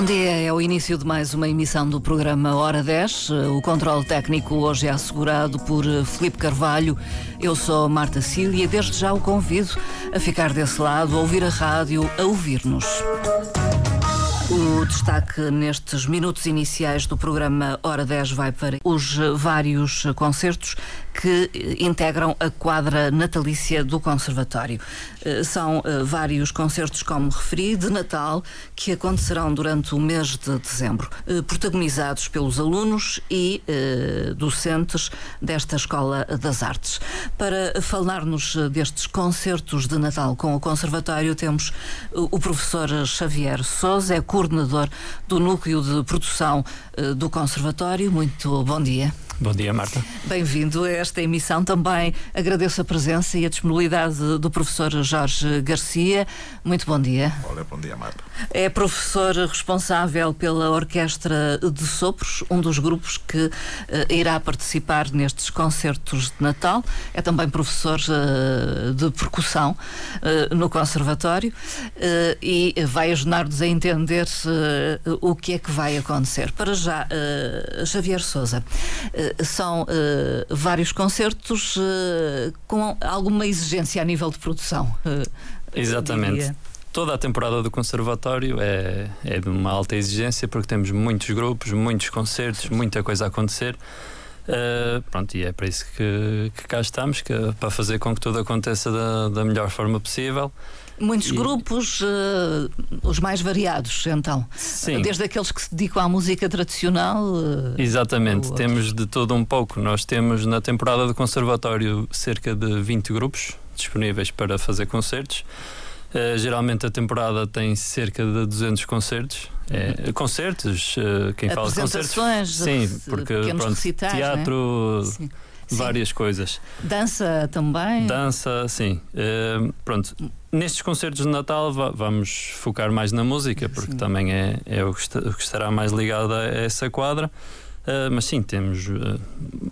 Bom dia, é o início de mais uma emissão do programa Hora 10. O controle técnico hoje é assegurado por Felipe Carvalho. Eu sou Marta Cília e desde já o convido a ficar desse lado, a ouvir a rádio, a ouvir-nos. O destaque nestes minutos iniciais do programa Hora 10 vai para os vários concertos que integram a quadra natalícia do Conservatório. Eh, são eh, vários concertos, como referi, de Natal, que acontecerão durante o mês de dezembro, eh, protagonizados pelos alunos e docentes desta Escola das Artes. Para falar-nos destes concertos de Natal com o Conservatório, temos o professor Xavier Souza, é coordenador do Núcleo de Produção do Conservatório. Muito bom dia. Bom dia, Marta. Bem-vindo a esta emissão. Também agradeço a presença e a disponibilidade do professor Jorge Garcia. Muito bom dia. Olá, bom dia, Marta. É professor responsável pela Orquestra de Sopros, um dos grupos que uh, irá participar nestes concertos de Natal. É também professor uh, de percussão uh, no Conservatório e vai ajudar-nos a entender o que é que vai acontecer. Para já, Xavier Souza são uh, vários concertos uh, com alguma exigência a nível de produção. Uh, Exatamente. Toda a temporada do Conservatório é, é de uma alta exigência porque temos muitos grupos, muitos concertos, muita coisa a acontecer. Uh, pronto, e é para isso que, que cá estamos, que, para fazer com que tudo aconteça da, da melhor forma possível. Muitos e... grupos, uh, os mais variados, então. Sim. Desde aqueles que se dedicam à música tradicional. Uh, Exatamente, temos de todo um pouco. Nós temos na temporada do Conservatório cerca de 20 grupos disponíveis para fazer concertos. Uh, geralmente a temporada tem cerca de 200 concertos. É, concertos, quem fala de concertos. Sim, porque pronto, recitais, teatro. Né? Várias coisas. Dança também? Dança, sim. Uh, pronto, nestes concertos de Natal vamos focar mais na música, porque sim. também é, é o, que estará mais ligado a essa quadra. Uh, mas sim, temos uh,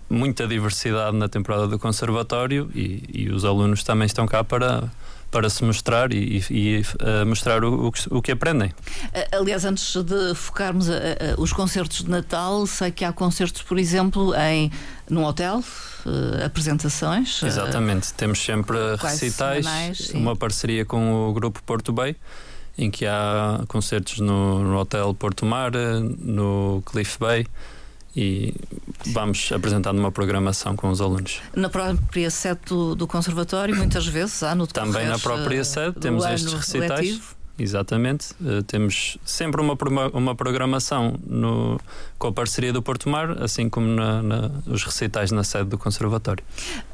muita diversidade na temporada do Conservatório e, e os alunos também estão cá para para se mostrar e, e uh, mostrar o, o, que, o, que, aprendem. Aliás, antes de focarmos a, a, os concertos de Natal, sei que há concertos, por exemplo, em num hotel, uh, apresentações. Eh, Exatamente, temos sempre recitais, semanais, uma parceria com o grupo Porto Bay em que há concertos no, no Hotel Porto Mar, no Cliff Bay e vamos apresentando uma programação com os alunos. Na própria sede do, do Conservatório, muitas vezes há no Também na própria sede temos estes recitais. Letivo. Exatamente, uh, temos sempre uma, uma programação no, com a parceria do Porto Mar, assim como na, na, os recitais na sede do Conservatório.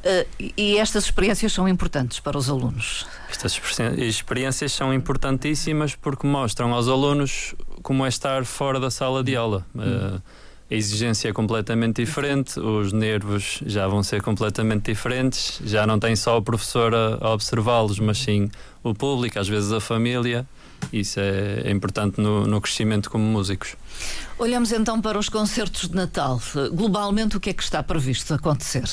Uh, e estas experiências são importantes para os alunos? Estas experiências são importantíssimas porque mostram aos alunos como é estar fora da sala de aula. Uh, a exigência é completamente diferente, os nervos já vão ser completamente diferentes, já não tem só o professor a, a observá-los, mas sim o público, às vezes a família. Isso é, é importante no, no, crescimento como músicos. Olhamos então para os concertos de Natal. Globalmente, o que é que está previsto acontecer?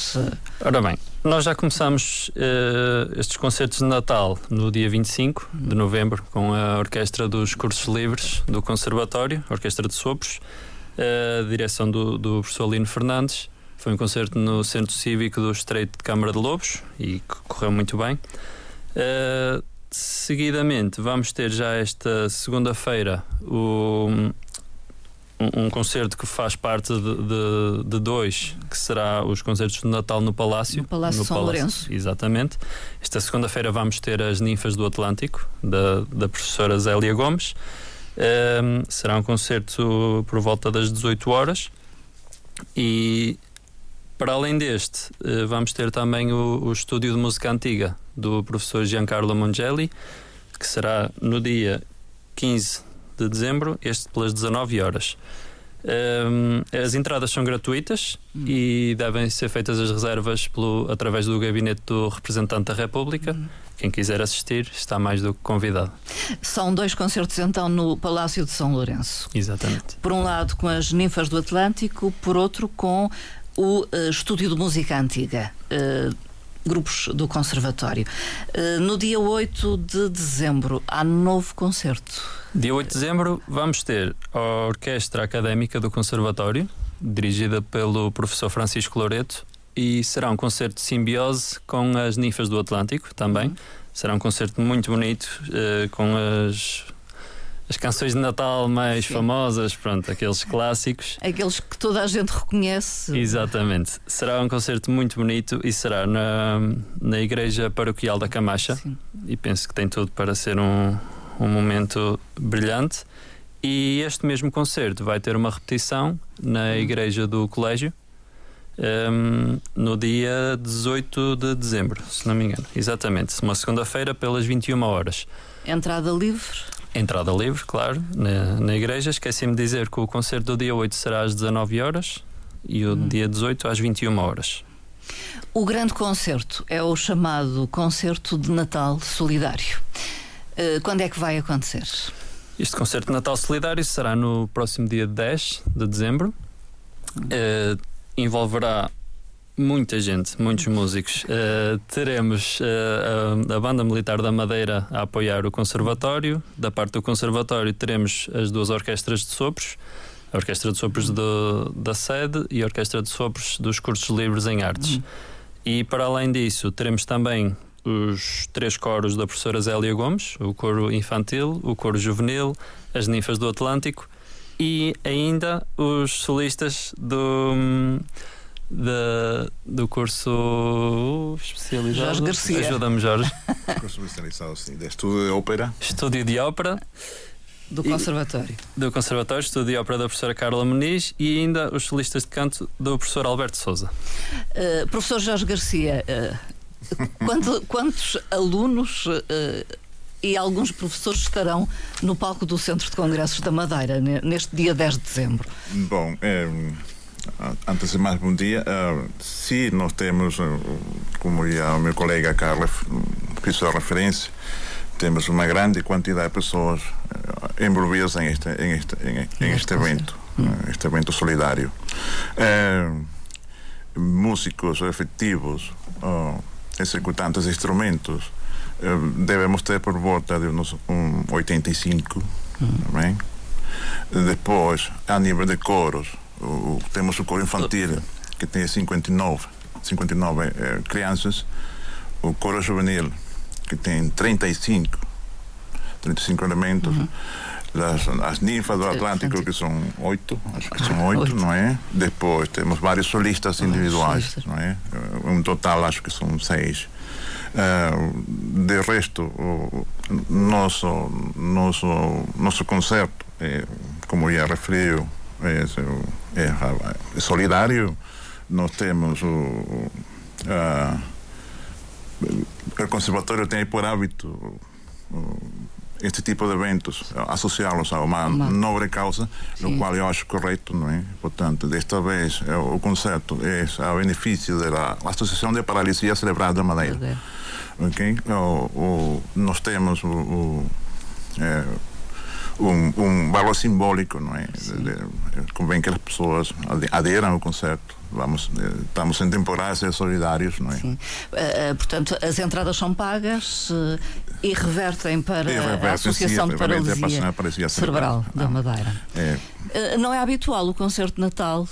Ora bem, nós já começamos uh, estes concertos de Natal no dia 25 de novembro com a Orquestra dos Cursos Livres do Conservatório, Orquestra de Sopros a direção do, do professor Lino Fernandes. Foi um concerto no Centro Cívico do Estreito de Câmara de Lobos e correu muito bem. Uh, seguidamente, vamos ter já esta segunda-feira um, um, concerto que faz parte de, de, de, dois, que será os concertos de Natal no Palácio. No Palácio no São Palácio, Lourenço. Exatamente. Esta segunda-feira vamos ter as Ninfas do Atlântico, da, da professora Zélia Gomes. Um, será um concerto por volta das 18 horas e para além deste, uh, vamos ter também o, o, estúdio de música antiga do professor Giancarlo Mongelli, que será no dia 15 de dezembro, este pelas 19 horas. Um, as entradas são gratuitas hum. e devem ser feitas as reservas pelo, através do gabinete do representante da República. Hum. Quem quiser assistir está mais do que convidado. São dois concertos então no Palácio de São Lourenço. Exatamente. Por um lado com as Ninfas do Atlântico, por outro com o uh, Estúdio de Música Antiga. Uh, grupos do Conservatório. Uh, no dia 8 de dezembro há novo concerto. Dia 8 de dezembro vamos ter a Orquestra Académica do Conservatório, dirigida pelo professor Francisco Loreto, e será um concerto de simbiose com as ninfas do Atlântico também. Uhum. Será um concerto muito bonito, uh, com as as canções de Natal mais Sim. famosas, pronto, aqueles clássicos. Aqueles que toda a gente reconhece. Exatamente. Será um concerto muito bonito e será na, na Igreja Paroquial da Camacha. Sim. E penso que tem tudo para ser um, um momento brilhante. E este mesmo concerto vai ter uma repetição na hum. Igreja do Colégio. Um, no dia 18 de dezembro, se não me engano. Exatamente, uma segunda-feira pelas 21 horas. Entrada livre? Entrada livre, claro, na, na igreja. Esqueci-me de dizer que o concerto do dia 8 será às 19 horas e o hum. dia 18 às 21 horas. O grande concerto é o chamado Concerto de Natal Solidário. Uh, quando é que vai acontecer? Este concerto de Natal Solidário será no próximo dia 10 de dezembro. Uh, envolverá Muita gente, muitos músicos. Uh, teremos uh, a, a, Banda Militar da Madeira a apoiar o Conservatório. Da parte do Conservatório, teremos as duas orquestras de sopros: a Orquestra de Sopros do, da sede e a Orquestra de Sopros dos Cursos Livres em Artes. Uhum. E para além disso, teremos também os três coros da professora Zélia Gomes: o coro infantil, o coro juvenil, as ninfas do Atlântico e ainda os solistas do da, do curso especializado. Jorge Garcia. Ajuda-me, Jorge. curso especializado, sim, de estúdio de ópera. Estúdio de ópera. Do Conservatório. E, do Conservatório, estúdio de ópera da professora Carla Muniz e ainda os solistas de canto do professor Alberto Souza. Uh, professor Jorge Garcia, uh, quanto, quantos alunos uh, e alguns professores estarão no palco do Centro de Congressos da Madeira neste dia 10 de dezembro? Bom, é Antes de mais, bom dia. Uh, sim, nós temos, uh, como já o meu colega Carlos fez a referência, temos uma grande quantidade de pessoas envolvidas em este, em este, em, em este evento, uh, este evento solidário. músicos efetivos, executantes de instrumentos, devemos ter por volta de uns um 85. Uhum. Depois, a nível de coros, o, temos o coro infantil, que tem 59, 59 eh, crianças, o coro juvenil, que tem 35, 35 elementos. Uhum. As, as ninfas do Atlântico, que são oito, acho que são oito, não é? Depois temos vários solistas individuais, não é? Um total, acho que são seis. Uh, de resto, o nosso, nosso, nosso concerto, é, como já referiu, é, solidário. Nós temos o, a, o conservatório tem por hábito este tipo de eventos, associá-los a uma, nobre causa, Sim. o qual eu acho correto, não é? Portanto, desta vez o concerto é a benefício da Associação de Paralisia Cerebral da Madeira. Ok? O, o, nós temos o, o é, um, um valor simbólico, não é? De, convém que as pessoas aderam ao concerto. Vamos, eh, estamos em temporada ser solidários, não é? Sim. Uh, portanto, as entradas são pagas uh, e revertem para e revertem, a Associação sim, de Paralisia, Paralisia Cerebral da Madeira. É. Uh, não é habitual o concerto de Natal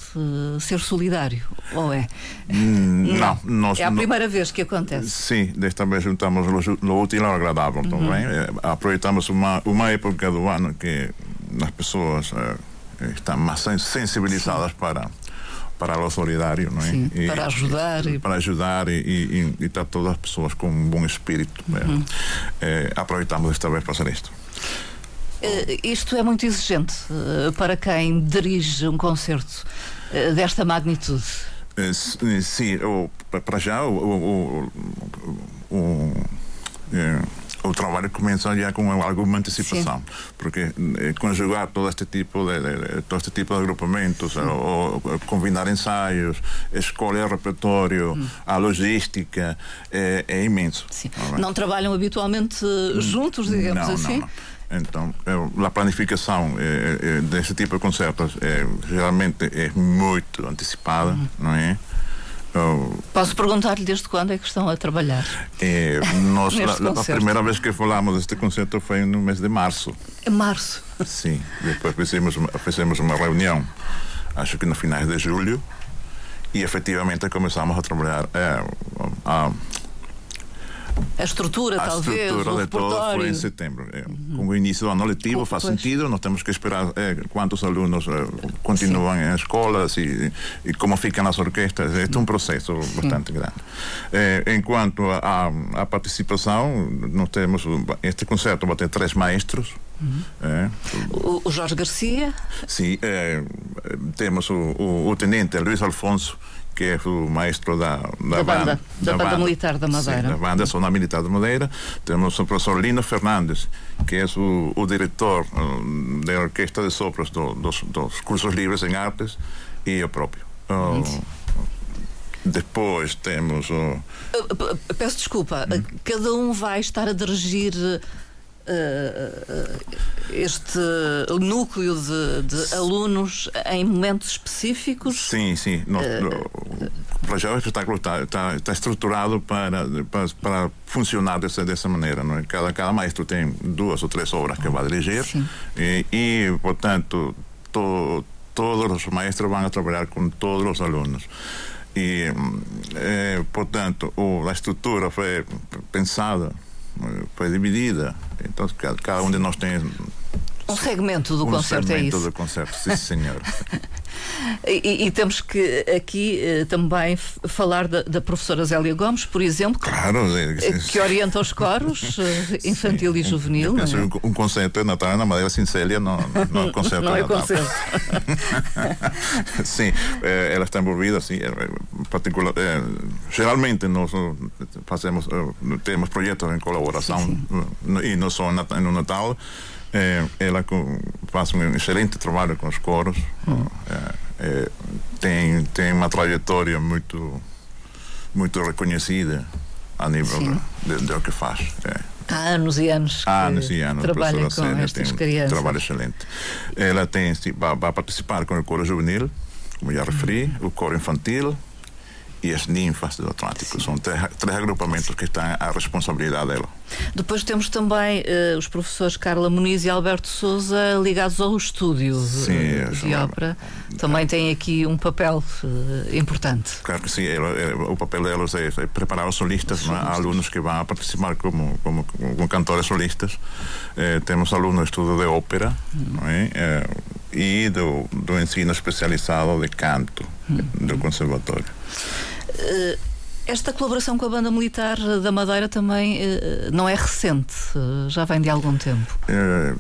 ser solidário, ou é? Hum, não, nós, é a primeira não, vez que acontece. Sim, desta vez juntamos o útil ao agradável uhum. também. aproveitamos uma, uma época do ano que as pessoas estão mais sensibilizadas sim. para para o solidário, não é? Sim, e, para ajudar. E, para ajudar e, estar todas as pessoas com um bom espírito. Uhum. É, aproveitamos esta vez para fazer isto. Uh, isto é muito exigente uh, para quem dirige um concerto uh, desta magnitude. sim, para já o, o, o, o o trabalho começa já com alguma antecipação, Sim. porque eh, conjugar todo este tipo de, de, todo este tipo de agrupamentos, ou, ou, combinar ensaios, escolher repertório, hum. a logística é, é imenso. Não, não, trabalham habitualmente hum. juntos, digamos não, assim? Não, então, a planificação é, é, desse tipo de concertos é, geralmente é muito antecipada, uhum. não é? Posso perguntar-lhe desde quando é que estão a trabalhar? eh, nós, a concerto. primeira vez que falamos deste concerto foi no mês de março. Em março. Sim, depois fizemos uma, fizemos uma reunião, acho que no finais de julho, e efetivamente começamos a trabalhar eh, a, A estrutura, a talvez, estrutura o de todo foi em setembro. Eh, Com o início do ano letivo Oh, faz pois. sentido, nós temos que esperar eh, quantos alunos eh, continuam em escolas e, e como ficam as orquestras. Este é um processo bastante grande. Eh, enquanto a, a participação, nós temos, este concerto vai ter três maestros. Uhum. eh, O, o Jorge Garcia, Sim, eh, temos o, o, o tenente Luís Alfonso, que é o maestro da, Da banda, da banda militar da Madeira. Sim, da banda Zona Militar da Madeira. Temos o professor Lino Fernandes, que é o, o diretor eh, da Orquestra de Sopros do, dos, dos cursos livres em artes, e eu próprio. Oh, depois temos o. Uh, p- Peço desculpa, Hum. uh, cada um vai estar a dirigir uh, uh, este núcleo de, de alunos em momentos específicos. Sim, sim. Eh, o projeto espetáculo está, está, está estruturado para, para, para funcionar dessa, dessa maneira. Não é? cada, cada maestro tem duas ou três obras que vai dirigir e, e, portanto, to, todos os maestros vão trabalhar com todos os alunos. E, eh, portanto, o, a estrutura foi pensada, eh, foi dividida. Então, cada, cada um de nós tem Um segmento do um concerto, é segmento isso. do concerto, sim, senhor. E, e- temos que aqui eh, também falar da, da professora Zélia Gomes, por exemplo, Claro, eh, eh, que orienta os coros infantil e juvenil. Penso é? que um concerto de Natal na Madeira sem Célia não, não é concerto Não é concerto. sim, ela está envolvida, sim, particular, geralmente nós fazemos, temos projetos em colaboração eh, e não só no Natal. Eh, ela faz um excelente trabalho com os coros, eh, eh, tem, tem uma trajetória muito, muito reconhecida a nível Sim. de, de, o que faz. eh. Há anos e anos que Há anos e anos. trabalha com Célia estas tem um crianças. trabalho excelente. Ela tem, vai, vai participar com o coro juvenil, como já referi, o coro infantil e as ninfas do Atlântico. São três, três agrupamentos que estão à responsabilidade dela. Depois temos também eh, os professores Carla Muniz e Alberto Souza ligados ao estúdio Sim, eu de sou- ópera. Também têm aqui um papel eh, importante. Claro que sim, o papel delas é, é preparar os solistas, não é? Há alunos que vão participar como, como, como cantores solistas. Eh, temos alunos de estudo de ópera não é? Eh, e do, do ensino especializado de canto do conservatório. Eh, Esta colaboração com a Banda Militar da Madeira também eh, não é recente, eh, já vem de algum tempo. Eh,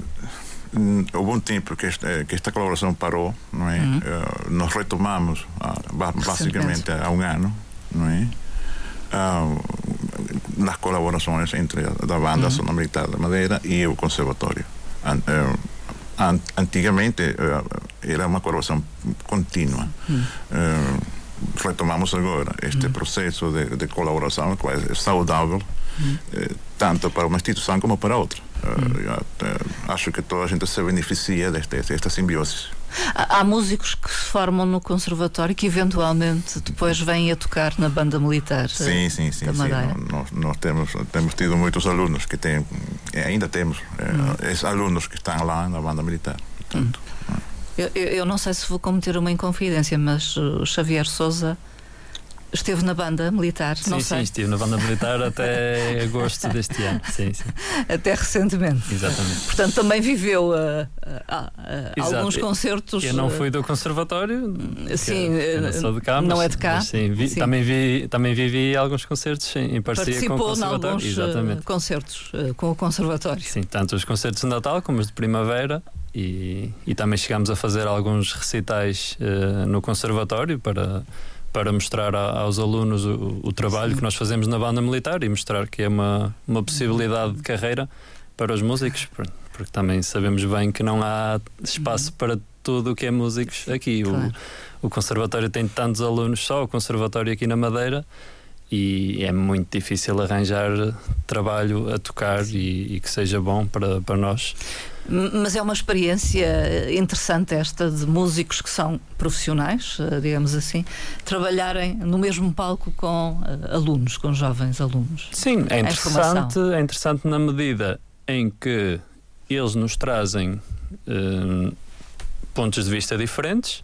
hum, houve um tempo que esta, que esta colaboração parou, não é? Eh, nós retomamos ba- basicamente há um ano, não é? Ah, nas colaborações entre a da banda Zona Militar da Madeira e o Conservatório. An- eh, an- antigamente eh, era uma colaboração contínua. Eh, retomamos agora este processo de, de colaboração que é saudável eh, tanto para uma instituição como para outra. Eh, até acho que toda a gente se beneficia desta, desta simbiose. Há, há músicos que se formam no conservatório que eventualmente depois vêm a tocar na Banda Militar. eh, Sim, sim, sim. sim. Nós, nós temos, temos tido muitos alunos que têm, ainda temos, eh, esses alunos que estão lá na banda militar. Portanto, Eu, eu- eu não sei se vou cometer uma inconfidência, mas o Xavier Souza esteve na banda militar, Sim, não sim, sei, estive na banda militar até agosto deste ano. Sim, sim, até recentemente. exatamente. Portanto, também viveu uh, uh, uh, alguns concertos. Eu não uh, fui do conservatório, sim, eu não sou de cá, não mas- é de cá. sim, vi- Sim. Também, vi, também vivi alguns concertos em, em parceria com o Participou em conservatório. alguns uh, Exatamente. concertos com o conservatório. Sim, tanto os concertos de Natal como os de Primavera e, e também chegámos a fazer alguns recitais eh, no conservatório para, para mostrar a- aos alunos o, o trabalho Sim. que nós fazemos na banda militar e mostrar que é uma, uma possibilidade de carreira para os músicos, por- porque também sabemos bem que não há espaço para tudo o que é músicos aqui. O- Claro. o conservatório tem tantos alunos, só o conservatório aqui na Madeira, e é muito difícil arranjar trabalho a tocar e, e que seja bom para, para nós. Mas é uma experiência interessante esta de músicos que são profissionais, eh, digamos assim, trabalharem no mesmo palco com uh, alunos, com jovens alunos. Sim, é interessante, é interessante na medida em que eles nos trazem pontos de vista diferentes,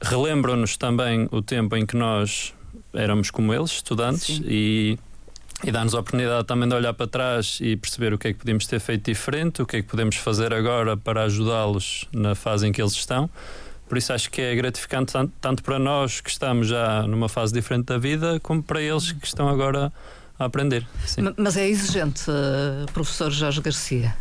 relembram-nos também o tempo em que nós éramos como eles, estudantes, Sim. e e dá-nos a oportunidade também de olhar para trás e perceber o que é que podemos ter feito diferente, o que é que podemos fazer agora para ajudá-los na fase em que eles estão. Por isso acho que é gratificante tanto, tanto para nós que estamos já numa fase diferente da vida, como para eles que estão agora a aprender. Sim. Mas é exigente, uh, professor Jorge Garcia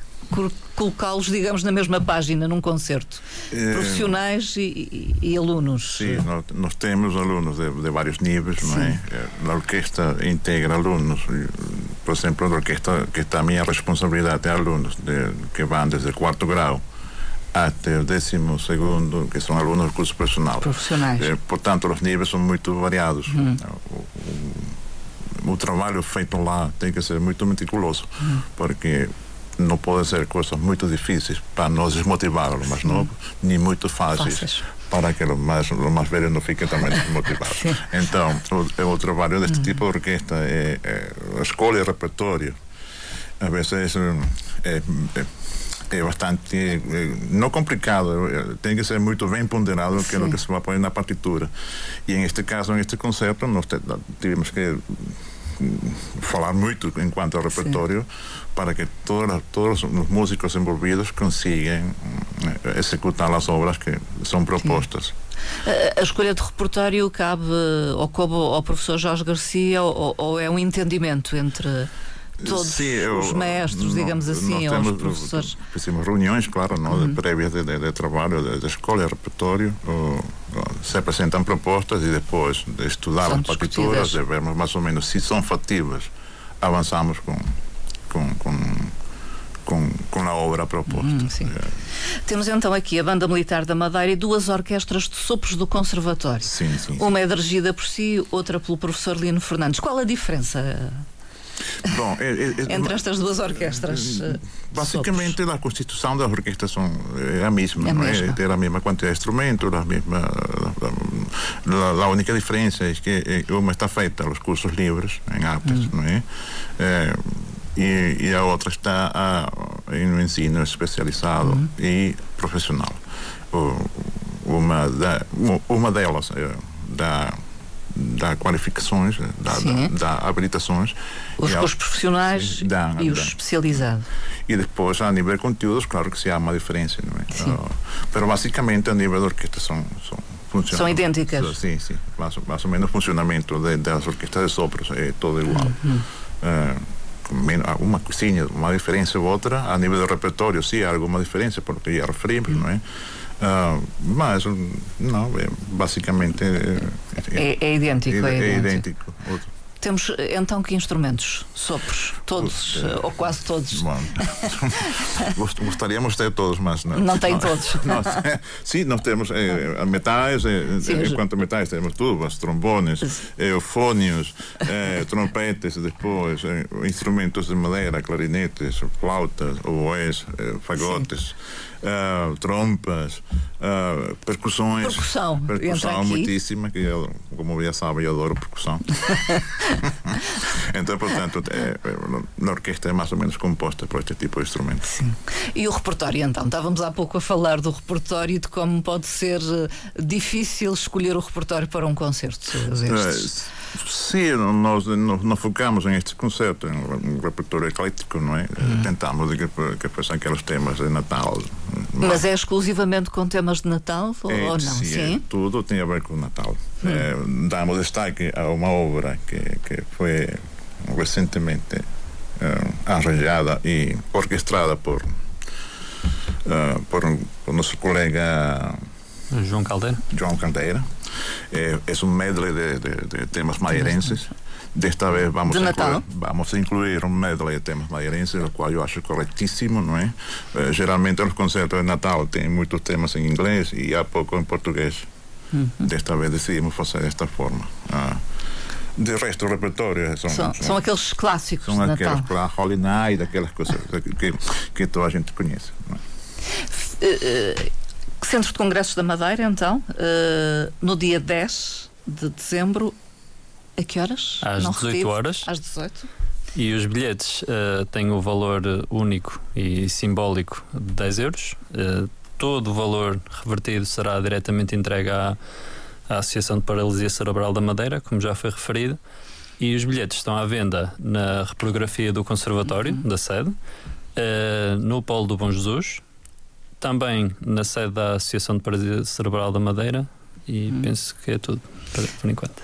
colocá-los, digamos, na mesma página num concerto? É, Profissionais e, e, e, alunos? Sim, nós, nós temos alunos de, de vários níveis, não é? A orquestra integra alunos, por exemplo, a orquestra que está a minha responsabilidade é alunos de, que vão desde o quarto grau até o décimo segundo, que são alunos do curso profissional. Profissionais. Eh, portanto, os níveis são muito variados. Hum. O, o, o, trabalho feito lá tem que ser muito meticuloso, hum. porque não podem ser coisas muito difíceis para nós desmotivar os mais novos, nem muito fáceis, fáceis. para que os mais, os mais velhos não fiquem também desmotivados. então, o, o, trabalho deste uhum. tipo de orquestra é, é a escolha e repertório. Às vezes é, é, é bastante é, não complicado tem que ser muito bem ponderado o que é o que se vai pôr na partitura e em este caso em este concerto nós tivemos que falar muito enquanto ao repertório Sim. para que todos, todos os músicos envolvidos consigam eh, executar as obras que são propostas. Sim. A, escolha de repertório cabe ao, coube ao professor Jorge Garcia ou, ou é um entendimento entre todos Sim, eu, os mestres, digamos assim, ou os professores? Fizemos reuniões, claro, não, uhum. prévias de, de, de, trabalho, de, de escola, repertório, ou, se apresentam propostas e depois de estudar as partituras, de vermos mais ou menos se são fatíveis, avançamos com, com, com com, com a obra proposta. Hum, é. Temos então aqui a Banda Militar da Madeira e duas orquestras de sopros do Conservatório. Sim, sim, Uma é dirigida por si, outra pelo professor Lino Fernandes. Qual a diferença? Bom, é, é, Entre estas duas orquestras. Eh, basicamente, sopros. a constituição das orquestras são, é a mesma, é não é? Ter a mesma quantidade de instrumentos, a mesma. A, a, única diferença é que uma está feita aos cursos livres, em artes, hum. não é? é e, e, a outra está a, no ensino especializado hum. e profissional. Uma, da, uma delas é, da dá qualificações, dá, dá, dá habilitações. Os cursos profissionais dá, e os especializados. E depois, a nível de conteúdos, claro que se há uma diferença, não é? Sim. Uh, pero basicamente, a nível de orquestra, são, são São idênticas? Sim, sim. Mais, mais ou menos o funcionamento de, das orquestras de sopros é todo igual. Uhum. Uh, uma coisinha, uma diferença ou outra, a nível de repertório, sim, há alguma diferença, porque já referimos, não é? Uh, mas, não, é, basicamente. É, é, é idêntico. É, é idêntico. Temos então que instrumentos? Sopros? Todos, uh, ou quase todos? Bom, gostaríamos de ter todos, mas não. Não tem todos. Nós, sim, nós temos eh, metais, eh, sim, enquanto metais temos tubas, trombones, eh, fônios, eh, trompetes, depois instrumentos de madeira, clarinetes, flautas, oboés, fagotes. Sim uh, trompas, uh, percussões. Percussão. Percussão muitíssima, que eu, como já sabem, eu adoro percussão. então, portanto, é, é, a orquestra é mais ou menos composta por este tipo de instrumento. Sim. E o repertório, então? Estávamos há pouco a falar do repertório e de como pode ser eh, difícil escolher o repertório para um concerto destes. Sim, nós não focamos em este concerto, em um repertório eclético, não é? Hum. Tentamos que, que fossem aqueles temas de Natal. Mas é exclusivamente com temas de Natal ou, é, ou não? Sim, sim? É, tudo tem a ver com o Natal. Hum. É, damos destaque a uma obra que, que foi recentemente uh, arranjada e orquestrada por, uh, por, por nosso colega João Caldeira. João Caldeira. É, é um medley de, de, de temas madeirenses. Desta vez vamos de a, incluir, vamos a incluir um medley de temas madeirenses, o qual eu acho corretíssimo, não é? Eh, geralmente nos concertos de Natal tem muitos temas em inglês e há pouco em português. Desta vez decidimos fazer desta forma. Ah, de resto, o repertório são, são, são, aqueles clássicos são de aqueles Natal. Holy Night, aquelas coisas que, que toda a gente conhece. É? Centro de Congressos da Madeira, então, no dia 10 de dezembro, a que horas? Às Não 18 repito. horas. Às 18. E os bilhetes uh, têm o valor único e simbólico de 10 euros. Uh, todo o valor revertido será diretamente entregue à, à Associação de Paralisia Cerebral da Madeira, como já foi referido. E os bilhetes estão à venda na reprografia do Conservatório, uhum. da sede, uh, no Polo do Bom Jesus, também na sede da Associação de Paralisia Cerebral da Madeira, e uhum. penso que é tudo, por enquanto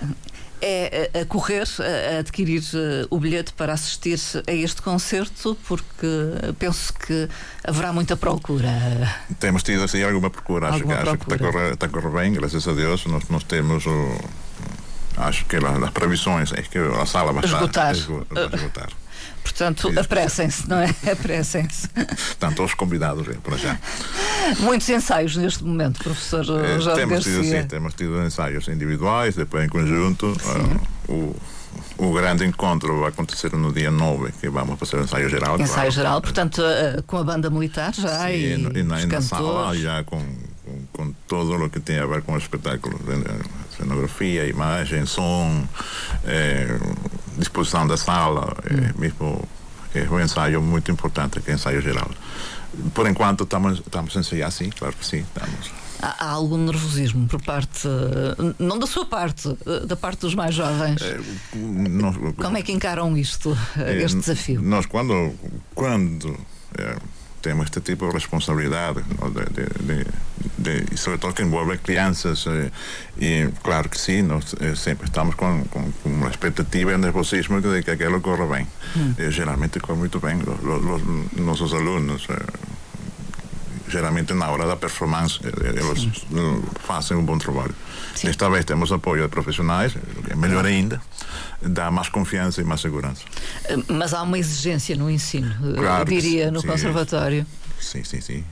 é a correr a adquirir eh, o bilhete para assistir a este concerto, porque penso que haverá muita procura. Temos tido assim alguma procura, acho, alguma que, acho que está a, correr, está a correr bem, graças a Deus. Nós, nós temos o. Acho que as previsões é que a sala vai esgotar. esgotar. Portanto, apressem-se, não é? Apressem-se. Estão todos convidados, é, para já. Muitos ensaios neste momento, professor é, Jorge temos Garcia. tido, sim, temos tido ensaios individuais, depois em conjunto. Uh, o, o grande encontro vai acontecer no dia 9, que vamos fazer o ensaio geral. Ensaio claro. geral, portanto, uh, com a banda militar já sim, e, e, na, e na sala já com, com, com, todo o que tem a ver com o espetáculo, cenografia, imagem, som, eh, disposição da sala, hum. mesmo é um ensaio muito importante, que é o ensaio geral. Por enquanto estamos, estamos a ensaiar, sim, claro que sim, estamos. Há, há algum nervosismo por parte, não da sua parte, da parte dos mais jovens? É, nós, Como é que encaram isto, é, este desafio? Nós, quando, quando é, temos este tipo de responsabilidade, de, de, de, de, sobretudo que envolve crianças, eh, e claro que sim, nós eh, sempre estamos com, uma expectativa e um nervosismo de que aquilo corra bem. Hum. E, geralmente corre muito bem, os, os, nossos alunos. Eh, geralmente na hora da performance eles Sim. fazem um bom trabalho. Sim. Desta vez temos apoio de profissionais, que é melhor ainda, dá mais confiança e mais segurança. Mas há uma exigência no ensino, claro diria, no sim, conservatório. Sim, sim, sim.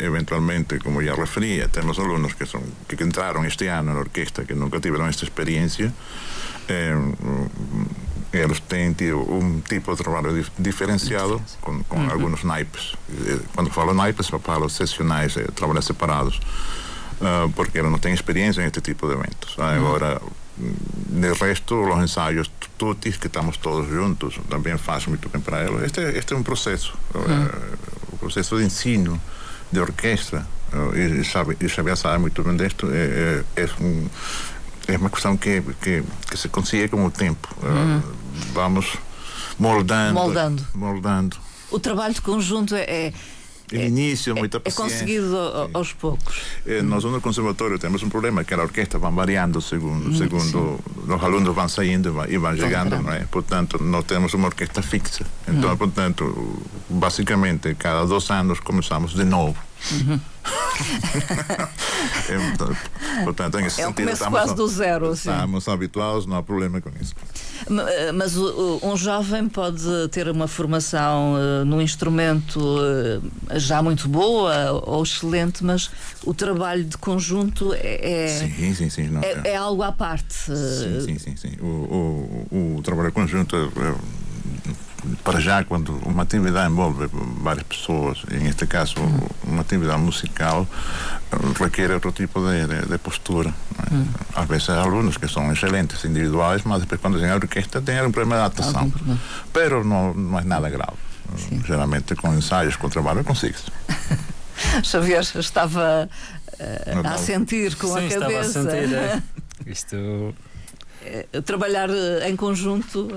eventualmente, como já referia, temos alunos que, são, que entraram este ano na orquestra que nunca tiveram esta experiência. Eh, eles têm tido um tipo de trabalho diferenciado com, com uhum. alguns naipes. Quando falo naipes, eu falo sessionais, eh, trabalhos separados, uh, porque eles não têm experiência neste tipo de eventos. Agora, de resto, os ensaios tutis, que estamos todos juntos, também faz muito bem para eles. Este, este é um processo, uhum. uh, processo de ensino de orquestra. E, sabe, e Xavier sabe muito bem disto. É, é, é um, é uma questão que, que, que se consegue com o tempo. Uhum. Uh, vamos moldando, moldando. moldando. O trabalho de conjunto é, é no é, início, muita paciência. É conseguido aos poucos. É, nós no conservatório temos um problema que a orquestra vai variando segundo, segundo os alunos vão saindo e vão chegando, não é? Portanto, nós temos uma orquestra fixa. Então, uhum. portanto, basicamente, cada dois anos começamos de novo. Uhum. é, portanto, é um sentido, estamos, quase do zero. Estamos habituados, não há problema com isso. Mas um jovem pode ter uma formação uh, num instrumento uh, já muito boa ou excelente, mas o trabalho de conjunto é, é sim, sim, sim, não, é, é, algo à parte. Sim, sim, sim. sim. O, o, o trabalho conjunto é, para já, quando uma atividade envolve várias pessoas, neste caso uma atividade musical, requer outro tipo de, de, de postura. É? Hum. Às vezes há alunos que são excelentes individuais, mas depois quando vêm à orquestra têm um problema de adaptação. Mas não, não é nada grave. Sim. Geralmente com ensaios, com trabalho, consigo-se. Xavier estava uh, a sentir com Sim, a cabeça. Estava a sentir, é. Isto é, trabalhar eh, em conjunto,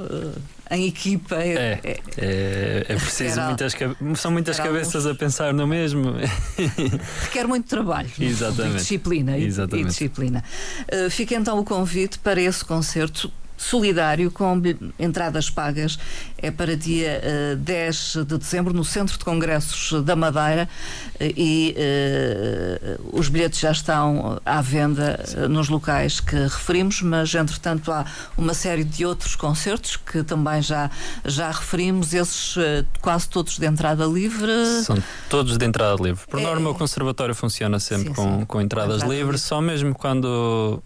eh, em equipa. É, é, é, é preciso muitas são muitas cabeças alguns... a pensar no mesmo. Requer muito trabalho. Exatamente. E disciplina. Exatamente. E, disciplina. Uh, fica então o convite para esse concerto solidário com entradas pagas. É para dia uh, 10 de dezembro no Centro de Congressos da Madeira uh, e uh, os bilhetes já estão à venda uh, nos locais que referimos, mas entretanto há uma série de outros concertos que também já, já referimos, esses quase todos de entrada livre. São todos de entrada livre. Por é... norma, o Conservatório funciona sempre sim, com, sim. com entradas livres, livre. só mesmo quando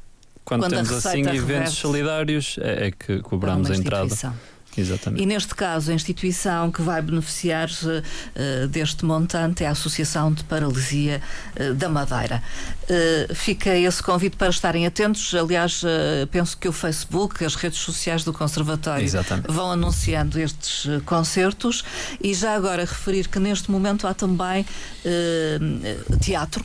quando, quando temos assim eventos solidários é, é, que cobramos a entrada. Exatamente. E neste caso, a instituição que vai beneficiar uh, deste montante é a Associação de Paralisia uh, da Madeira. Uh, fica esse convite para estarem atentos. Aliás, penso que o Facebook, as redes sociais do Conservatório Exatamente. vão anunciando estes concertos. E já agora referir que neste momento há também teatro.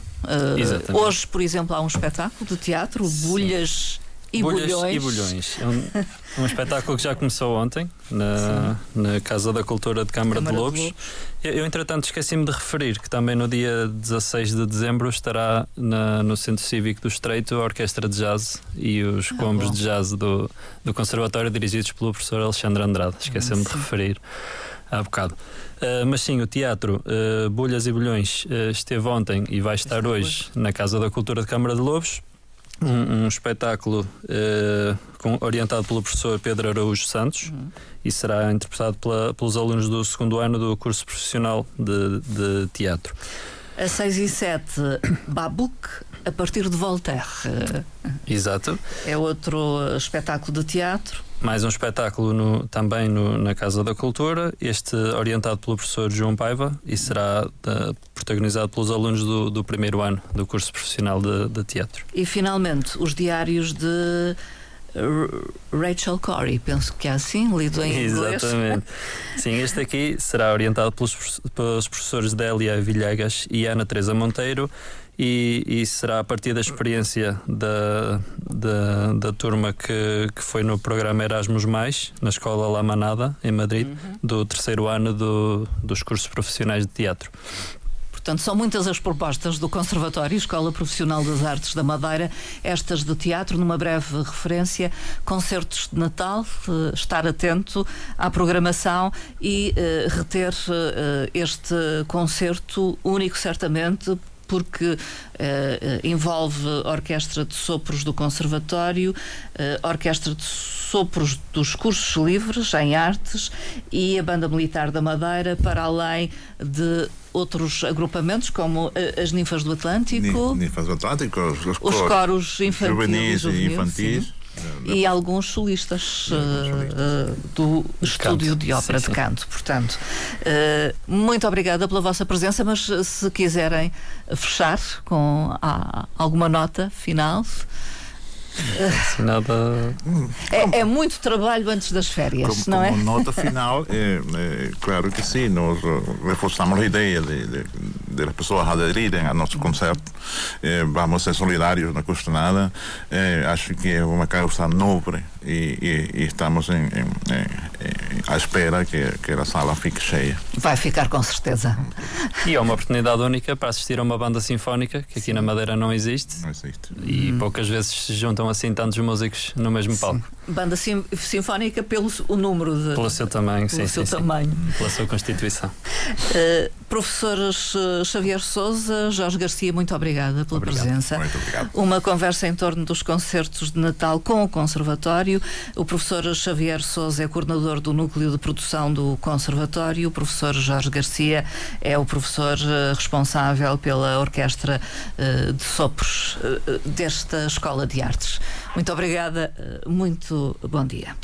hoje, por exemplo, há um espetáculo de teatro, Bulhas e Bulhas bulhões. E bulhões. É um, um espetáculo que já começou ontem na, na Casa da Cultura de Câmara, Câmara de Lobos. De Lobos. Eu, eu, entretanto, esqueci-me de referir que também no dia 16 de dezembro estará na, no Centro Cívico do Estreito a Orquestra de Jazz e os ah, combos de jazz do, do Conservatório dirigidos pelo professor Alexandre Andrade. Esqueci-me de referir há bocado. Uh, mas sim, o teatro uh, Bolhas e Bolhões uh, esteve ontem e vai estar hoje na Casa da Cultura de Câmara de Lobos um, um espetáculo uh, com, orientado pelo professor Pedro Araújo Santos uhum. e será interpretado pela, pelos alunos do segundo ano do curso profissional de, de teatro. A 6 e 7, Babuc, a partir de Voltaire. Exato. É outro espetáculo de teatro mais um espetáculo no, também no, na Casa da Cultura, este orientado pelo professor João Paiva e será protagonizado pelos alunos do, do, primeiro ano do curso profissional de, de teatro. E finalmente, os diários de Rachel Corey, penso que é assim, lido em inglês. Exatamente. Sim, este aqui será orientado pelos, pelos professores Délia Villegas e Ana Teresa Monteiro e, e, será a partir da experiência da, da, da, turma que, que foi no programa Erasmus Mais, na Escola La Manada, em Madrid, uhum. do terceiro ano do, dos cursos profissionais de teatro. Portanto, são muitas as propostas do Conservatório Escola Profissional das Artes da Madeira, estas de teatro, numa breve referência, concertos de Natal, eh, estar atento à programação e uh, reter uh, este concerto único, certamente, porque uh, envolve orquestra de sopros do Conservatório, uh, orquestra de sopros dos cursos livres em artes e a Banda Militar da Madeira, para além de outros agrupamentos, como as Ninfas do Atlântico. Ninfas do Atlântico, os, os, os coros infantis, e infantis. Sim e alguns solistas uh, do Estúdio de Ópera sim, de Canto. Portanto, uh, muito obrigada pela vossa presença, mas se quiserem fechar com ah, alguma nota final. Nada... É, é, muito trabalho antes das férias, como, não como é? nota final, é, é, claro que sim, nós reforçamos a ideia de, de, de as pessoas aderirem ao nosso concerto. É, vamos ser solidários, não custa nada. É, acho que é uma causa nobre e, e, e estamos em, em, em, à espera que, que a sala fique cheia. Vai ficar com certeza. E é uma oportunidade única para assistir a uma banda sinfónica que aqui Sim. na Madeira não existe. Não existe. E hum. poucas vezes se juntam assim tantos músicos no mesmo palco. Banda sim, sinfónica pelo o número de. Pelo seu tamanho, pelo sim. seu sim, tamanho. Sim. Pela sua constituição. Uh, professores eh, Xavier Souza, Jorge Garcia, muito obrigada pela obrigado. presença. Muito obrigado. Uma conversa em torno dos concertos de Natal com o Conservatório. O professor Xavier Souza é coordenador do Núcleo de Produção do Conservatório. O professor Jorge Garcia é o professor eh, responsável pela Orquestra uh, de Sopros uh, desta Escola de Artes. Muito obrigada, muito bom dia.